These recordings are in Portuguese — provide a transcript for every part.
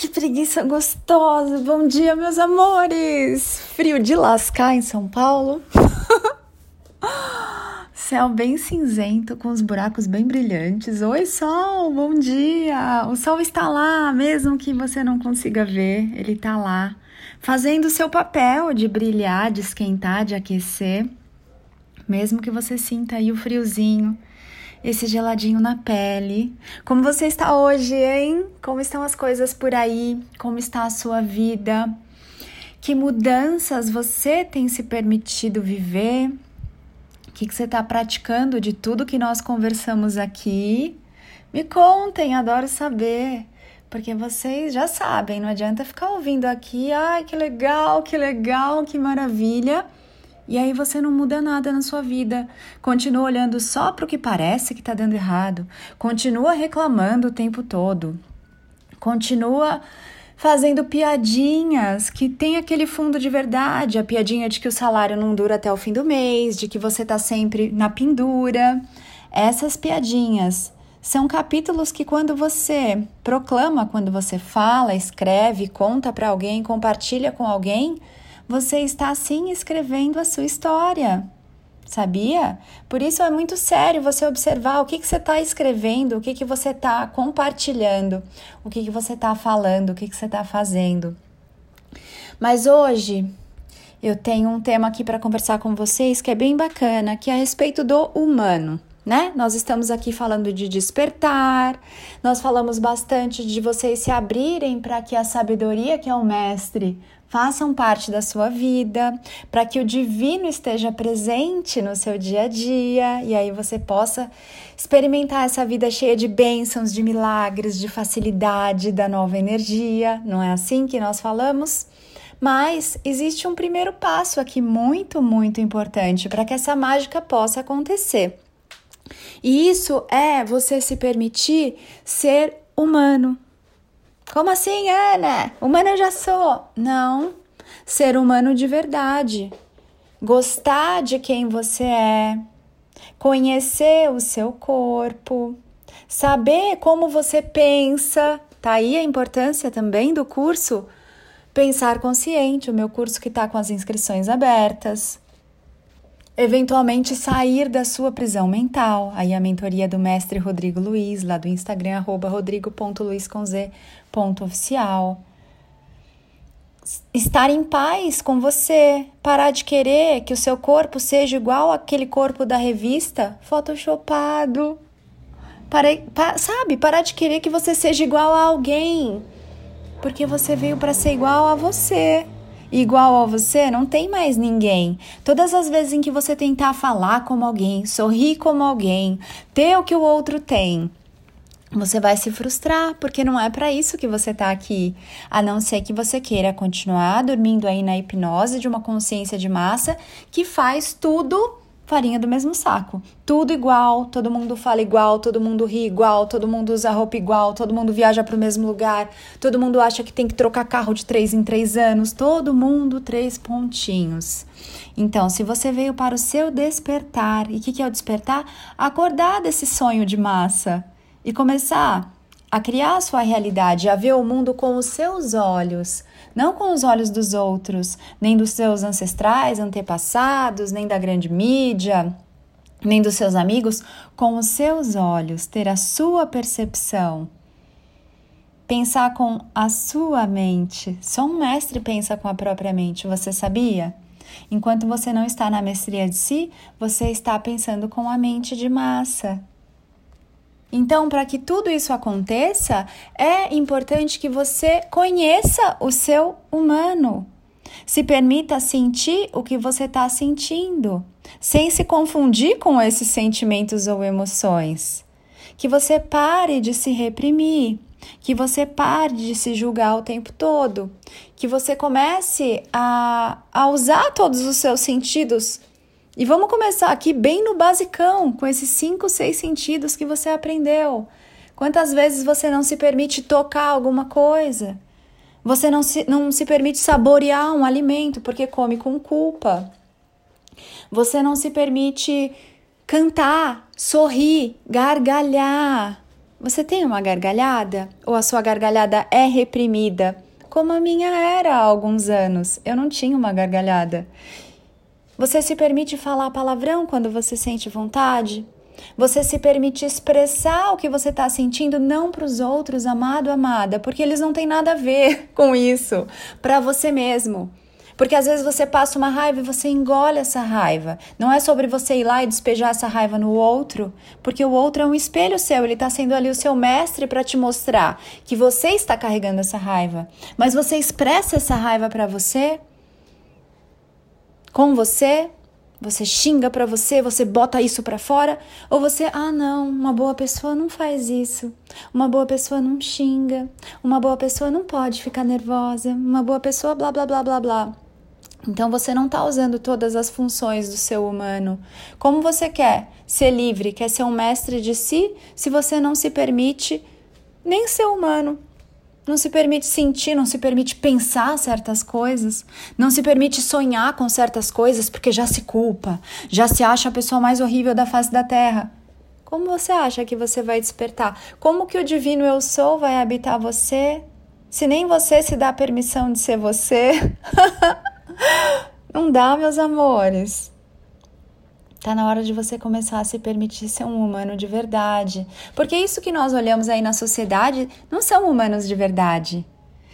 que preguiça gostosa! Bom dia, meus amores! Frio de lascar em São Paulo. Céu bem cinzento, com os buracos bem brilhantes. Oi, sol, bom dia! O sol está lá, mesmo que você não consiga ver, ele está lá, fazendo o seu papel de brilhar, de esquentar, de aquecer, mesmo que você sinta aí o friozinho esse geladinho na pele. Como você está hoje, hein? Como estão as coisas por aí? Como está a sua vida? Que mudanças você tem se permitido viver? O que, que você está praticando de tudo que nós conversamos aqui? Me contem, adoro saber. Porque vocês já sabem, não adianta ficar ouvindo aqui, ai que legal, que legal, que maravilha e aí você não muda nada na sua vida. Continua olhando só para o que parece que está dando errado. Continua reclamando o tempo todo. Continua fazendo piadinhas que tem aquele fundo de verdade, a piadinha de que o salário não dura até o fim do mês, de que você está sempre na pendura. Essas piadinhas são capítulos que quando você proclama, quando você fala, escreve, conta para alguém, compartilha com alguém, você está sim escrevendo a sua história. Sabia? Por isso é muito sério você observar o que, que você está escrevendo, o que, que você está compartilhando, o que, que você está falando, o que, que você está fazendo. Mas hoje eu tenho um tema aqui para conversar com vocês que é bem bacana, que é a respeito do humano. Né? Nós estamos aqui falando de despertar, nós falamos bastante de vocês se abrirem para que a sabedoria que é o mestre façam parte da sua vida, para que o divino esteja presente no seu dia a dia e aí você possa experimentar essa vida cheia de bênçãos, de milagres, de facilidade, da nova energia. Não é assim que nós falamos? Mas existe um primeiro passo aqui muito, muito importante para que essa mágica possa acontecer. E isso é você se permitir ser humano, como assim, Ana? Humano eu já sou. Não. Ser humano de verdade. Gostar de quem você é. Conhecer o seu corpo. Saber como você pensa. Tá aí a importância também do curso Pensar Consciente, o meu curso que está com as inscrições abertas eventualmente sair da sua prisão mental. Aí a mentoria do mestre Rodrigo Luiz, lá do Instagram, arroba rodrigo.luiz.oficial. Estar em paz com você, parar de querer que o seu corpo seja igual aquele corpo da revista photoshopado. Para, pa, sabe, parar de querer que você seja igual a alguém, porque você veio para ser igual a você igual a você, não tem mais ninguém. Todas as vezes em que você tentar falar como alguém, sorrir como alguém, ter o que o outro tem, você vai se frustrar, porque não é para isso que você está aqui, a não ser que você queira continuar dormindo aí na hipnose de uma consciência de massa que faz tudo farinha do mesmo saco. Tudo igual, todo mundo fala igual, todo mundo ri igual, todo mundo usa roupa igual, todo mundo viaja para o mesmo lugar, todo mundo acha que tem que trocar carro de três em três anos, todo mundo três pontinhos. Então, se você veio para o seu despertar, e o que, que é o despertar? Acordar desse sonho de massa e começar a criar a sua realidade, a ver o mundo com os seus olhos, não com os olhos dos outros, nem dos seus ancestrais, antepassados, nem da grande mídia, nem dos seus amigos, com os seus olhos, ter a sua percepção. Pensar com a sua mente. Só um mestre pensa com a própria mente, você sabia? Enquanto você não está na mestria de si, você está pensando com a mente de massa. Então, para que tudo isso aconteça, é importante que você conheça o seu humano. Se permita sentir o que você está sentindo, sem se confundir com esses sentimentos ou emoções. Que você pare de se reprimir, que você pare de se julgar o tempo todo, que você comece a, a usar todos os seus sentidos e vamos começar aqui bem no basicão, com esses cinco, seis sentidos que você aprendeu. Quantas vezes você não se permite tocar alguma coisa? Você não se, não se permite saborear um alimento porque come com culpa. Você não se permite cantar, sorrir, gargalhar. Você tem uma gargalhada? Ou a sua gargalhada é reprimida? Como a minha era há alguns anos. Eu não tinha uma gargalhada. Você se permite falar palavrão quando você sente vontade? Você se permite expressar o que você está sentindo não para os outros, amado, amada, porque eles não têm nada a ver com isso, para você mesmo. Porque às vezes você passa uma raiva e você engole essa raiva. Não é sobre você ir lá e despejar essa raiva no outro, porque o outro é um espelho seu, ele está sendo ali o seu mestre para te mostrar que você está carregando essa raiva. Mas você expressa essa raiva para você, com você, você xinga para você, você bota isso para fora, ou você, ah, não, uma boa pessoa não faz isso. Uma boa pessoa não xinga. Uma boa pessoa não pode ficar nervosa. Uma boa pessoa blá blá blá blá blá. Então você não está usando todas as funções do seu humano. Como você quer ser livre, quer ser um mestre de si, se você não se permite nem ser humano? Não se permite sentir, não se permite pensar certas coisas, não se permite sonhar com certas coisas porque já se culpa, já se acha a pessoa mais horrível da face da terra. Como você acha que você vai despertar? Como que o divino eu sou vai habitar você? Se nem você se dá permissão de ser você. Não dá, meus amores. Tá na hora de você começar a se permitir ser um humano de verdade. Porque isso que nós olhamos aí na sociedade não são humanos de verdade.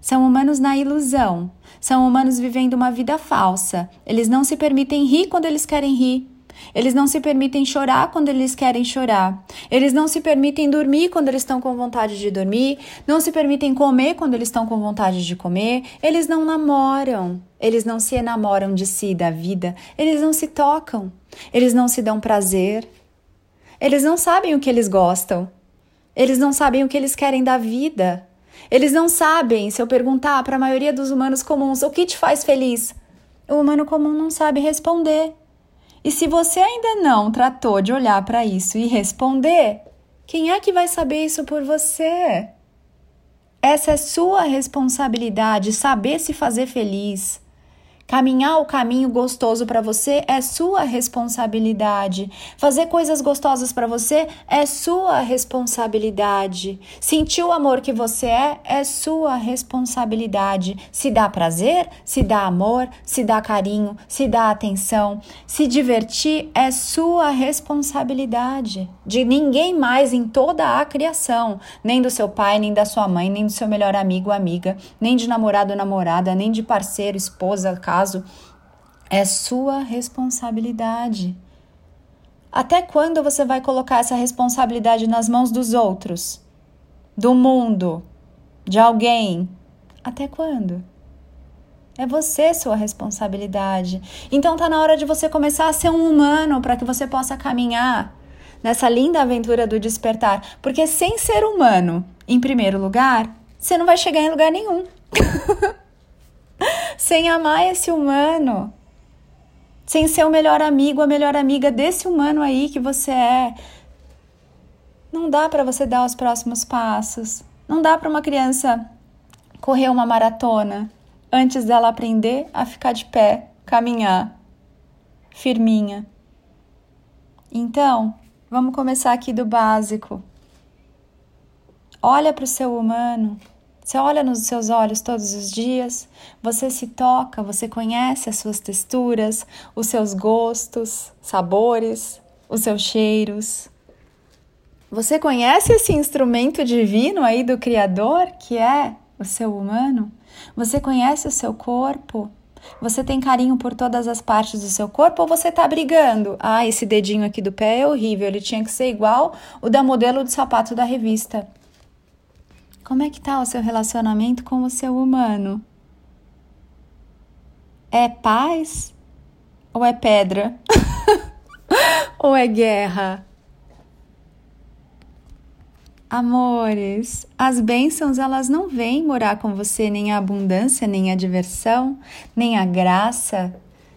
São humanos na ilusão. São humanos vivendo uma vida falsa. Eles não se permitem rir quando eles querem rir. Eles não se permitem chorar quando eles querem chorar. Eles não se permitem dormir quando eles estão com vontade de dormir. Não se permitem comer quando eles estão com vontade de comer. Eles não namoram. Eles não se enamoram de si, da vida. Eles não se tocam. Eles não se dão prazer. Eles não sabem o que eles gostam. Eles não sabem o que eles querem da vida. Eles não sabem, se eu perguntar para a maioria dos humanos comuns o que te faz feliz, o humano comum não sabe responder. E se você ainda não tratou de olhar para isso e responder, quem é que vai saber isso por você? Essa é sua responsabilidade, saber se fazer feliz. Caminhar o caminho gostoso para você é sua responsabilidade. Fazer coisas gostosas para você é sua responsabilidade. Sentir o amor que você é é sua responsabilidade. Se dá prazer, se dá amor, se dá carinho, se dá atenção, se divertir é sua responsabilidade. De ninguém mais em toda a criação, nem do seu pai, nem da sua mãe, nem do seu melhor amigo amiga, nem de namorado ou namorada, nem de parceiro, esposa, casa caso, é sua responsabilidade. Até quando você vai colocar essa responsabilidade nas mãos dos outros, do mundo, de alguém? Até quando? É você sua responsabilidade. Então tá na hora de você começar a ser um humano para que você possa caminhar nessa linda aventura do despertar, porque sem ser humano, em primeiro lugar, você não vai chegar em lugar nenhum. sem amar esse humano, sem ser o melhor amigo, a melhor amiga desse humano aí que você é. Não dá para você dar os próximos passos. Não dá para uma criança correr uma maratona antes dela aprender a ficar de pé, caminhar, firminha. Então, vamos começar aqui do básico. Olha para o seu humano, você olha nos seus olhos todos os dias, você se toca, você conhece as suas texturas, os seus gostos, sabores, os seus cheiros. Você conhece esse instrumento divino aí do Criador, que é o seu humano? Você conhece o seu corpo? Você tem carinho por todas as partes do seu corpo ou você tá brigando? Ah, esse dedinho aqui do pé é horrível, ele tinha que ser igual o da modelo de sapato da revista. Como é que tá o seu relacionamento com o seu humano? É paz ou é pedra? ou é guerra? Amores, as bênçãos elas não vêm morar com você nem a abundância, nem a diversão, nem a graça,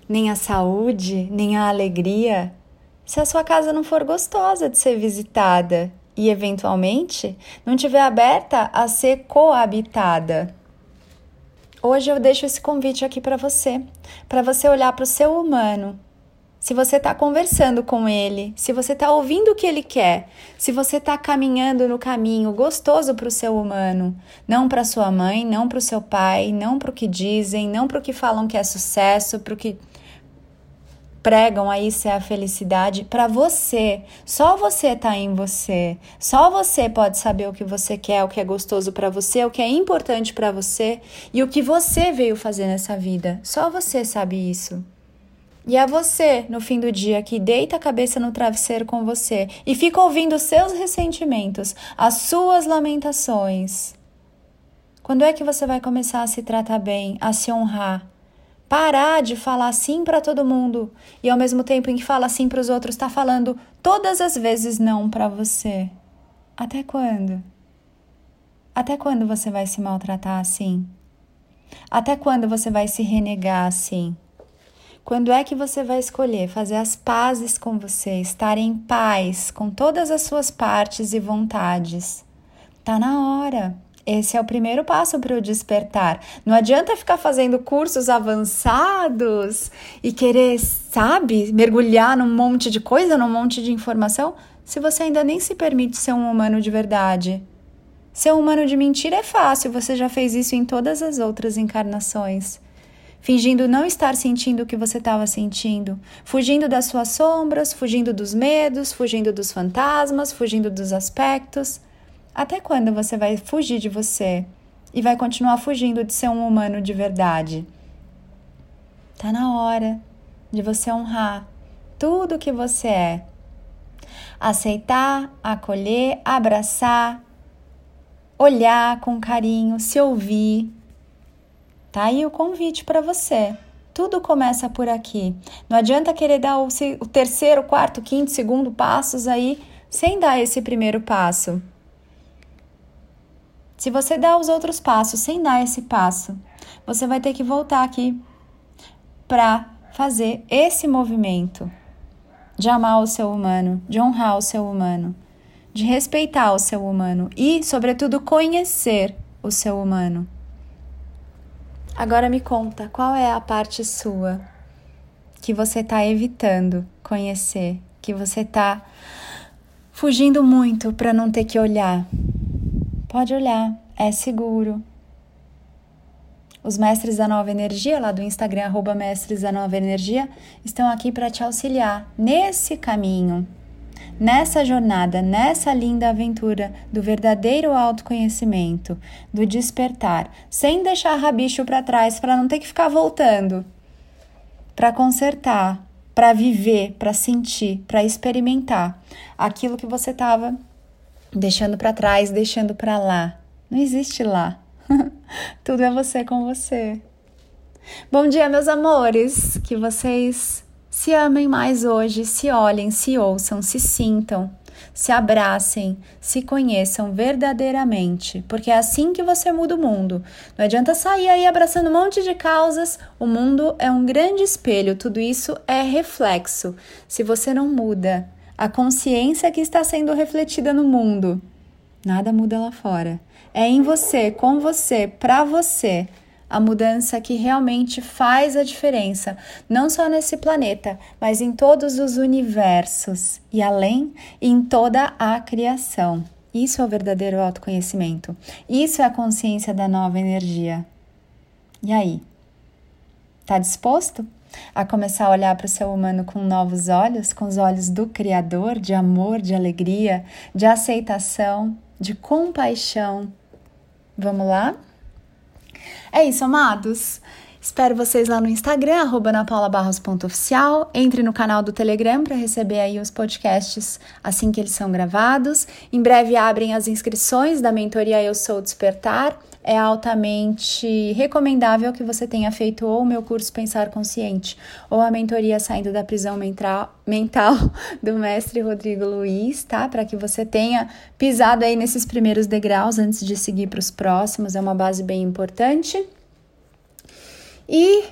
nem a saúde, nem a alegria, se a sua casa não for gostosa de ser visitada e, eventualmente, não estiver aberta a ser coabitada. Hoje eu deixo esse convite aqui para você, para você olhar para o seu humano se você está conversando com ele, se você está ouvindo o que ele quer, se você está caminhando no caminho gostoso para o seu humano, não para sua mãe, não para o seu pai, não para o que dizem, não para o que falam que é sucesso, para o que pregam aí ser a felicidade, para você. Só você está em você. Só você pode saber o que você quer, o que é gostoso para você, o que é importante para você e o que você veio fazer nessa vida. Só você sabe isso. E é você, no fim do dia, que deita a cabeça no travesseiro com você e fica ouvindo seus ressentimentos, as suas lamentações. Quando é que você vai começar a se tratar bem, a se honrar? Parar de falar sim para todo mundo e ao mesmo tempo em que fala sim para os outros, está falando todas as vezes não para você. Até quando? Até quando você vai se maltratar assim? Até quando você vai se renegar assim? Quando é que você vai escolher fazer as pazes com você, estar em paz com todas as suas partes e vontades? Tá na hora. Esse é o primeiro passo para o despertar. Não adianta ficar fazendo cursos avançados e querer, sabe, mergulhar num monte de coisa, num monte de informação, se você ainda nem se permite ser um humano de verdade. Ser um humano de mentira é fácil, você já fez isso em todas as outras encarnações fingindo não estar sentindo o que você estava sentindo, fugindo das suas sombras, fugindo dos medos, fugindo dos fantasmas, fugindo dos aspectos. Até quando você vai fugir de você e vai continuar fugindo de ser um humano de verdade? Tá na hora de você honrar tudo que você é. Aceitar, acolher, abraçar, olhar com carinho, se ouvir, Tá aí o convite para você. Tudo começa por aqui. Não adianta querer dar o terceiro, quarto, quinto, segundo passos aí sem dar esse primeiro passo. Se você dá os outros passos sem dar esse passo, você vai ter que voltar aqui para fazer esse movimento de amar o seu humano, de honrar o seu humano, de respeitar o seu humano e, sobretudo, conhecer o seu humano. Agora me conta, qual é a parte sua que você está evitando conhecer, que você está fugindo muito para não ter que olhar? Pode olhar, é seguro. Os mestres da nova energia, lá do Instagram, arroba mestres da nova energia, estão aqui para te auxiliar nesse caminho nessa jornada, nessa linda aventura do verdadeiro autoconhecimento, do despertar, sem deixar rabicho para trás para não ter que ficar voltando, para consertar, para viver, para sentir, para experimentar aquilo que você estava deixando para trás, deixando para lá. Não existe lá. Tudo é você com você. Bom dia, meus amores. Que vocês se amem mais hoje, se olhem, se ouçam, se sintam, se abracem, se conheçam verdadeiramente, porque é assim que você muda o mundo. Não adianta sair aí abraçando um monte de causas, o mundo é um grande espelho, tudo isso é reflexo. Se você não muda a consciência que está sendo refletida no mundo, nada muda lá fora. É em você, com você, para você a mudança que realmente faz a diferença, não só nesse planeta, mas em todos os universos e além em toda a criação. Isso é o verdadeiro autoconhecimento. Isso é a consciência da nova energia. E aí? Tá disposto a começar a olhar para o seu humano com novos olhos, com os olhos do Criador, de amor, de alegria, de aceitação, de compaixão? Vamos lá? É isso, amados. Espero vocês lá no Instagram, anapaulabarros.oficial. Entre no canal do Telegram para receber aí os podcasts assim que eles são gravados. Em breve abrem as inscrições da mentoria Eu Sou Despertar. É altamente recomendável que você tenha feito ou o meu curso Pensar Consciente ou a mentoria Saindo da Prisão Mental, mental do mestre Rodrigo Luiz, tá? Para que você tenha pisado aí nesses primeiros degraus antes de seguir para os próximos. É uma base bem importante e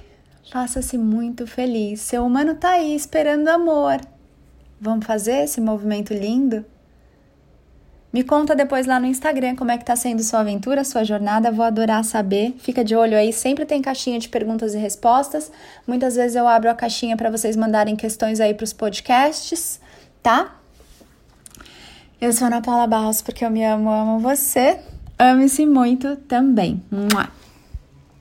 faça-se muito feliz. Seu humano tá aí esperando amor. Vamos fazer esse movimento lindo? Me conta depois lá no Instagram como é que tá sendo sua aventura, sua jornada, vou adorar saber. Fica de olho aí, sempre tem caixinha de perguntas e respostas. Muitas vezes eu abro a caixinha para vocês mandarem questões aí para os podcasts, tá? Eu sou Ana Paula Barros porque eu me amo, amo você. Ame-se muito também. Mua.